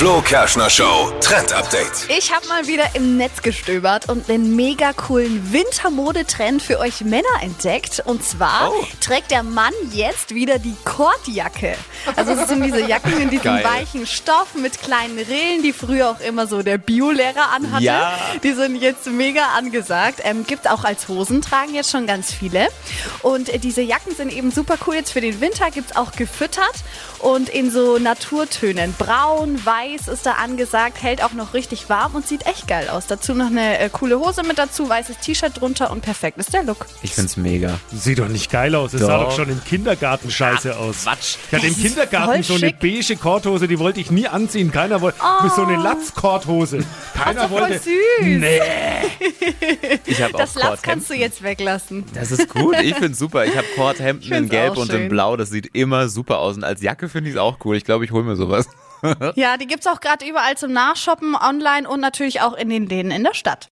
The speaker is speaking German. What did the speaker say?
Flo Kerschner Show Trend Update. Ich habe mal wieder im Netz gestöbert und einen mega coolen Wintermodetrend für euch Männer entdeckt. Und zwar Oh. trägt der Mann jetzt wieder die Kordjacke. Also es sind diese Jacken in diesem Geil. weichen Stoff mit kleinen Rillen, die früher auch immer so der Biolehrer anhatte. Ja. Die sind jetzt mega angesagt. Ähm, gibt auch als Hosen, tragen jetzt schon ganz viele. Und diese Jacken sind eben super cool. Jetzt für den Winter gibt's auch gefüttert und in so Naturtönen. Braun, weiß ist da angesagt, hält auch noch richtig warm und sieht echt geil aus. Dazu noch eine äh, coole Hose mit dazu, weißes T-Shirt drunter und perfekt ist der Look. Ich find's mega. Sieht doch nicht geil aus. Es sah Doch. schon im Kindergarten scheiße aus. Quatsch. Ich hatte im Kindergarten voll so eine schick. Oh. beige Korthose, die wollte ich nie anziehen. Keiner wollte. Mit so eine Latzkorthose. Keiner Voll wollte. süß. Nee. Ich habe Das auch Latz kannst du jetzt weglassen. Das ist gut. Ich find's super. Ich habe Kordhemden in Gelb und in. Blau. Das sieht immer super aus. Und als Jacke finde ich es auch cool. Ich glaube, ich hole mir sowas. Ja, die gibt's auch gerade überall zum Nachshoppen, online und natürlich auch in den Läden in der Stadt.